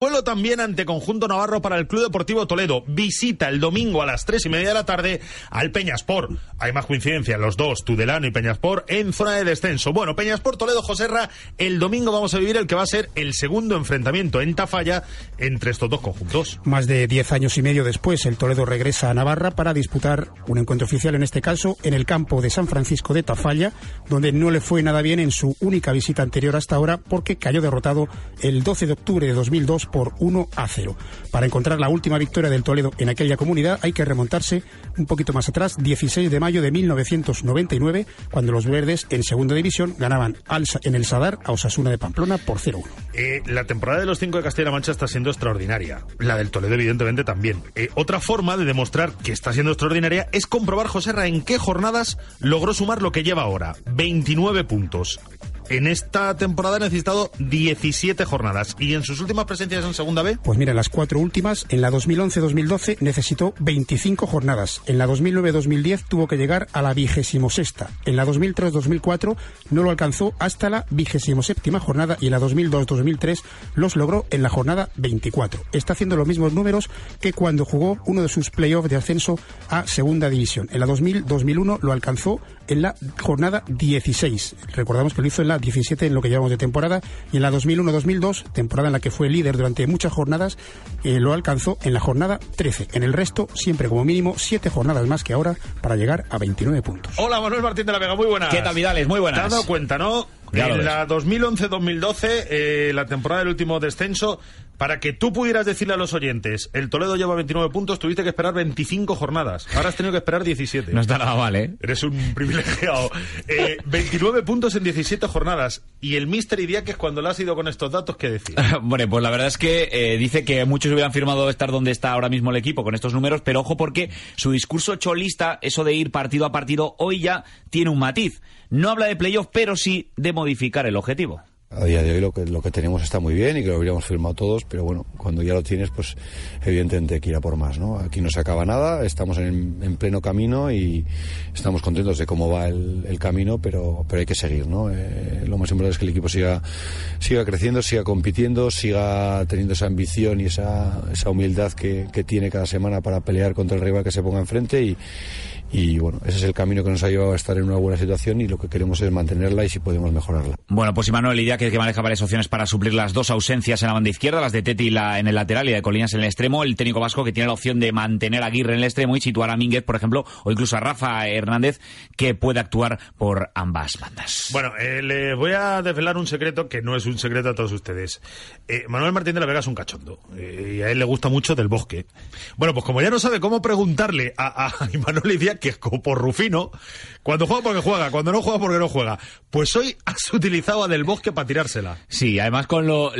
Vuelo también ante Conjunto Navarro para el Club Deportivo Toledo. Visita el domingo a las tres y media de la tarde al Peñaspor. Hay más coincidencia, los dos, Tudelano y Peñaspor, en zona de descenso. Bueno, Peñaspor Toledo Joserra, el domingo vamos a vivir el que va a ser el segundo enfrentamiento en Tafalla entre estos dos conjuntos. Más de diez años y medio después, el Toledo regresa a Navarra para disputar un encuentro oficial, en este caso, en el campo de San Francisco de Tafalla, donde no le fue nada bien en su única visita anterior hasta ahora porque cayó derrotado el 12 de octubre de 2002 por 1 a 0. Para encontrar la última victoria del Toledo en aquella comunidad hay que remontarse un poquito más atrás, 16 de mayo de 1999, cuando los verdes en segunda división ganaban en el Sadar a Osasuna de Pamplona por 0-1. Eh, la temporada de los cinco de Castilla-La Mancha está siendo extraordinaria. La del Toledo, evidentemente, también. Eh, otra forma de demostrar que está siendo extraordinaria es comprobar, Joserra, en qué jornadas logró sumar lo que lleva ahora. 29 puntos en esta temporada ha necesitado 17 jornadas. ¿Y en sus últimas presencias en Segunda B? Pues mira, las cuatro últimas, en la 2011-2012 necesitó 25 jornadas. En la 2009-2010 tuvo que llegar a la vigésimo sexta. En la 2003-2004 no lo alcanzó hasta la vigésimo séptima jornada y en la 2002-2003 los logró en la jornada 24. Está haciendo los mismos números que cuando jugó uno de sus playoffs de ascenso a Segunda División. En la 2000-2001 lo alcanzó en la jornada 16. Recordamos que lo hizo en la 17 en lo que llevamos de temporada y en la 2001-2002, temporada en la que fue líder durante muchas jornadas, eh, lo alcanzó en la jornada 13. En el resto, siempre como mínimo 7 jornadas más que ahora para llegar a 29 puntos. Hola Manuel Martín de la Vega, muy buenas. ¿Qué tal Vidales? Muy buenas. ¿Te has dado cuenta, no? En la 2011-2012, eh, la temporada del último descenso, para que tú pudieras decirle a los oyentes, el Toledo lleva 29 puntos, tuviste que esperar 25 jornadas. Ahora has tenido que esperar 17. No está nada mal, ¿eh? Eres un privilegiado. Eh, 29 puntos en 17 jornadas. Y el Mister es cuando le has ido con estos datos, ¿qué decir? bueno, pues la verdad es que eh, dice que muchos hubieran firmado estar donde está ahora mismo el equipo con estos números, pero ojo porque su discurso cholista, eso de ir partido a partido, hoy ya tiene un matiz. No habla de playoff, pero sí de modificar el objetivo. A día de hoy lo que, lo que tenemos está muy bien y que lo habríamos firmado todos, pero bueno, cuando ya lo tienes, pues evidentemente hay que ir a por más, ¿no? Aquí no se acaba nada, estamos en, pleno camino y estamos contentos de cómo va el, camino, pero, pero hay que seguir, ¿no? Eh, lo más importante es que el equipo siga, siga creciendo, siga compitiendo, siga teniendo esa ambición y esa, esa humildad que, que tiene cada semana para pelear contra el rival que se ponga enfrente y, y bueno, ese es el camino que nos ha llevado a estar en una buena situación y lo que queremos es mantenerla y si podemos mejorarla. Bueno, pues Imanuel idea que maneja varias opciones para suplir las dos ausencias en la banda izquierda, las de Teti la, en el lateral y de Colinas en el extremo. El técnico vasco que tiene la opción de mantener a Aguirre en el extremo y situar a Mínguez, por ejemplo, o incluso a Rafa Hernández, que puede actuar por ambas bandas. Bueno, eh, le voy a desvelar un secreto que no es un secreto a todos ustedes. Eh, Manuel Martín de la Vega es un cachondo eh, y a él le gusta mucho del bosque. Bueno, pues como ya no sabe cómo preguntarle a, a Imanuel Idia, que es como por Rufino, cuando juega porque juega, cuando no juega porque no juega. Pues hoy has utilizado a Del Bosque para tirársela. Sí, además con lo...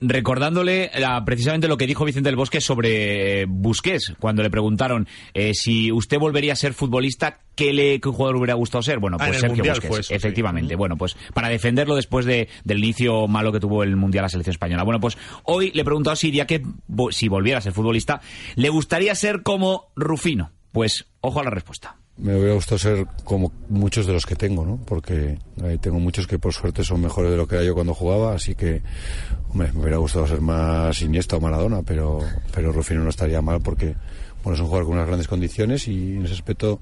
recordándole precisamente lo que dijo Vicente del Bosque sobre Busquets, cuando le preguntaron eh, si usted volvería a ser futbolista, ¿qué, le, qué jugador hubiera gustado ser? Bueno, ah, pues Sergio Busquets, efectivamente. Bueno, pues para defenderlo después de, del inicio malo que tuvo el Mundial la selección española. Bueno, pues hoy le he preguntado a Siria que si volviera a ser futbolista, le gustaría ser como Rufino. Pues ojo a la respuesta. Me hubiera gustado ser como muchos de los que tengo, ¿no? Porque tengo muchos que por suerte son mejores de lo que era yo cuando jugaba, así que, hombre, me hubiera gustado ser más Iniesta o Maradona, pero, pero Rufino no estaría mal porque, bueno, es un jugador con unas grandes condiciones y en ese aspecto,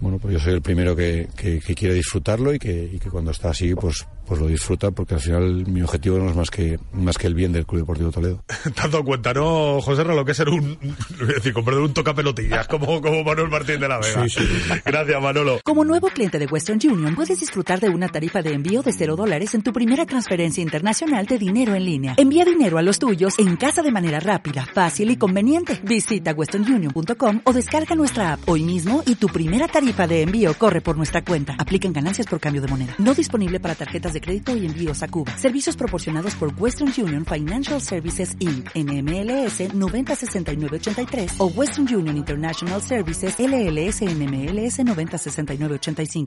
bueno, pues yo soy el primero que, que, quiere disfrutarlo y que, y que cuando está así, pues pues lo disfruta porque al final mi objetivo no es más que más que el bien del Club Deportivo Toledo. Te has dado cuenta, ¿no, José Lo que es ser un, decir, con un tocapelotillas como, como Manuel Martín de la Vega. Sí, sí. Gracias, Manolo. Como nuevo cliente de Western Union, puedes disfrutar de una tarifa de envío de cero dólares en tu primera transferencia internacional de dinero en línea. Envía dinero a los tuyos en casa de manera rápida, fácil y conveniente. Visita westernunion.com o descarga nuestra app hoy mismo y tu primera tarifa de envío corre por nuestra cuenta. Aplican ganancias por cambio de moneda. No disponible para tarjetas de crédito y envíos a Cuba. Servicios proporcionados por Western Union Financial Services Inc. NMLS 906983 o Western Union International Services LLS NMLS 906985.